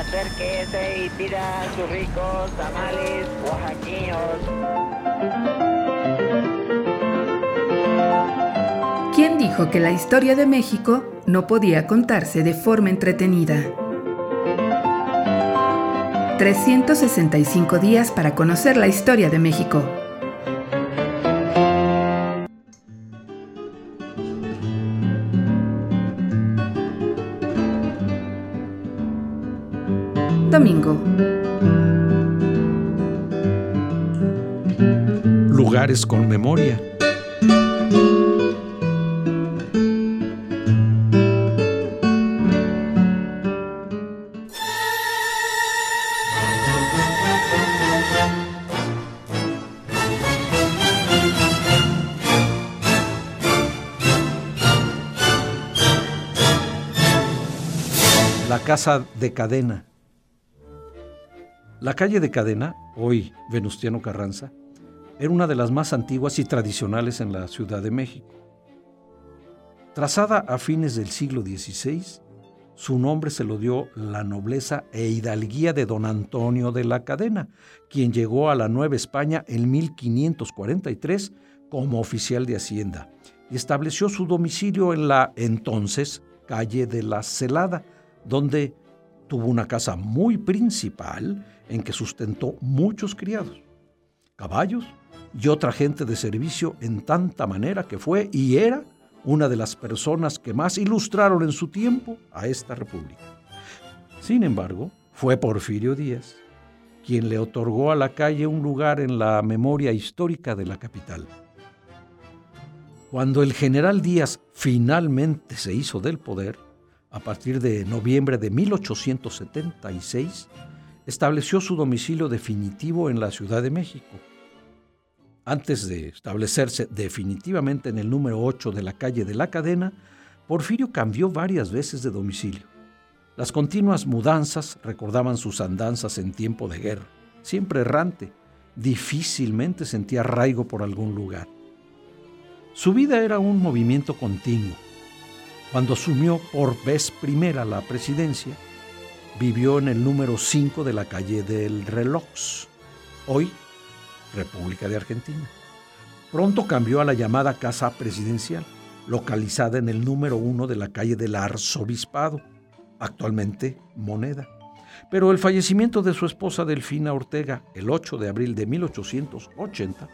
Acérquese y pida sus ricos tamales oaxaqueños. ¿Quién dijo que la historia de México no podía contarse de forma entretenida? 365 días para conocer la historia de México. Domingo. Lugares con memoria. La Casa de Cadena. La calle de Cadena, hoy Venustiano Carranza, era una de las más antiguas y tradicionales en la Ciudad de México. Trazada a fines del siglo XVI, su nombre se lo dio la nobleza e hidalguía de don Antonio de la Cadena, quien llegó a la Nueva España en 1543 como oficial de Hacienda y estableció su domicilio en la entonces calle de la Celada, donde tuvo una casa muy principal en que sustentó muchos criados, caballos y otra gente de servicio en tanta manera que fue y era una de las personas que más ilustraron en su tiempo a esta república. Sin embargo, fue Porfirio Díaz quien le otorgó a la calle un lugar en la memoria histórica de la capital. Cuando el general Díaz finalmente se hizo del poder, a partir de noviembre de 1876, estableció su domicilio definitivo en la Ciudad de México. Antes de establecerse definitivamente en el número 8 de la calle de la Cadena, Porfirio cambió varias veces de domicilio. Las continuas mudanzas recordaban sus andanzas en tiempo de guerra, siempre errante, difícilmente sentía arraigo por algún lugar. Su vida era un movimiento continuo cuando asumió por vez primera la presidencia, vivió en el número 5 de la calle del Reloj, hoy República de Argentina. Pronto cambió a la llamada Casa Presidencial, localizada en el número 1 de la calle del Arzobispado, actualmente Moneda. Pero el fallecimiento de su esposa Delfina Ortega el 8 de abril de 1880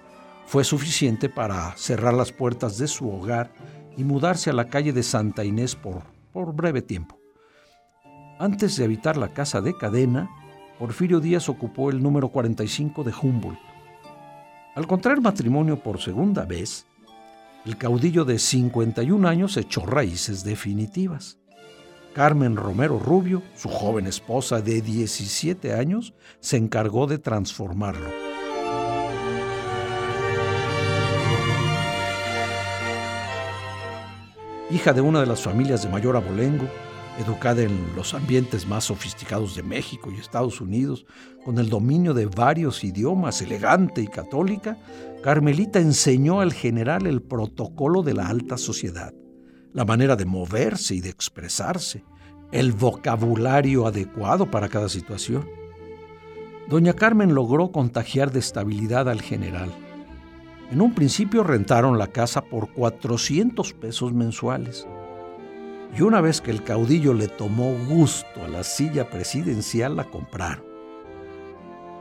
fue suficiente para cerrar las puertas de su hogar y mudarse a la calle de Santa Inés por, por breve tiempo. Antes de habitar la casa de cadena, Porfirio Díaz ocupó el número 45 de Humboldt. Al contraer matrimonio por segunda vez, el caudillo de 51 años echó raíces definitivas. Carmen Romero Rubio, su joven esposa de 17 años, se encargó de transformarlo. Hija de una de las familias de mayor abolengo, educada en los ambientes más sofisticados de México y Estados Unidos, con el dominio de varios idiomas, elegante y católica, Carmelita enseñó al general el protocolo de la alta sociedad, la manera de moverse y de expresarse, el vocabulario adecuado para cada situación. Doña Carmen logró contagiar de estabilidad al general en un principio rentaron la casa por 400 pesos mensuales. Y una vez que el caudillo le tomó gusto a la silla presidencial, la compraron.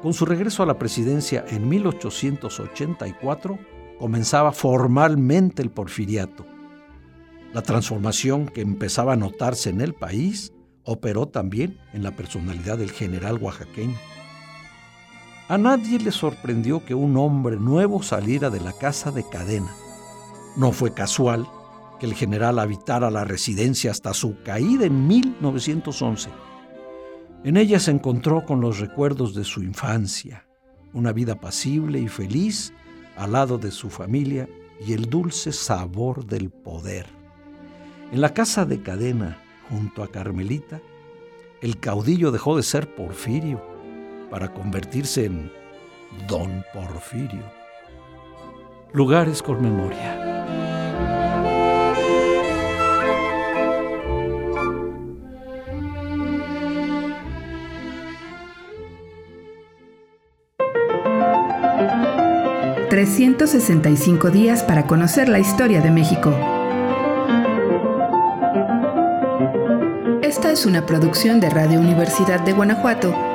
Con su regreso a la presidencia en 1884, comenzaba formalmente el porfiriato. La transformación que empezaba a notarse en el país operó también en la personalidad del general oaxaqueño. A nadie le sorprendió que un hombre nuevo saliera de la casa de cadena. No fue casual que el general habitara la residencia hasta su caída en 1911. En ella se encontró con los recuerdos de su infancia, una vida pasible y feliz al lado de su familia y el dulce sabor del poder. En la casa de cadena, junto a Carmelita, el caudillo dejó de ser Porfirio para convertirse en Don Porfirio. Lugares con memoria. ...365 días para conocer la historia de México. Esta es una producción de Radio Universidad de Guanajuato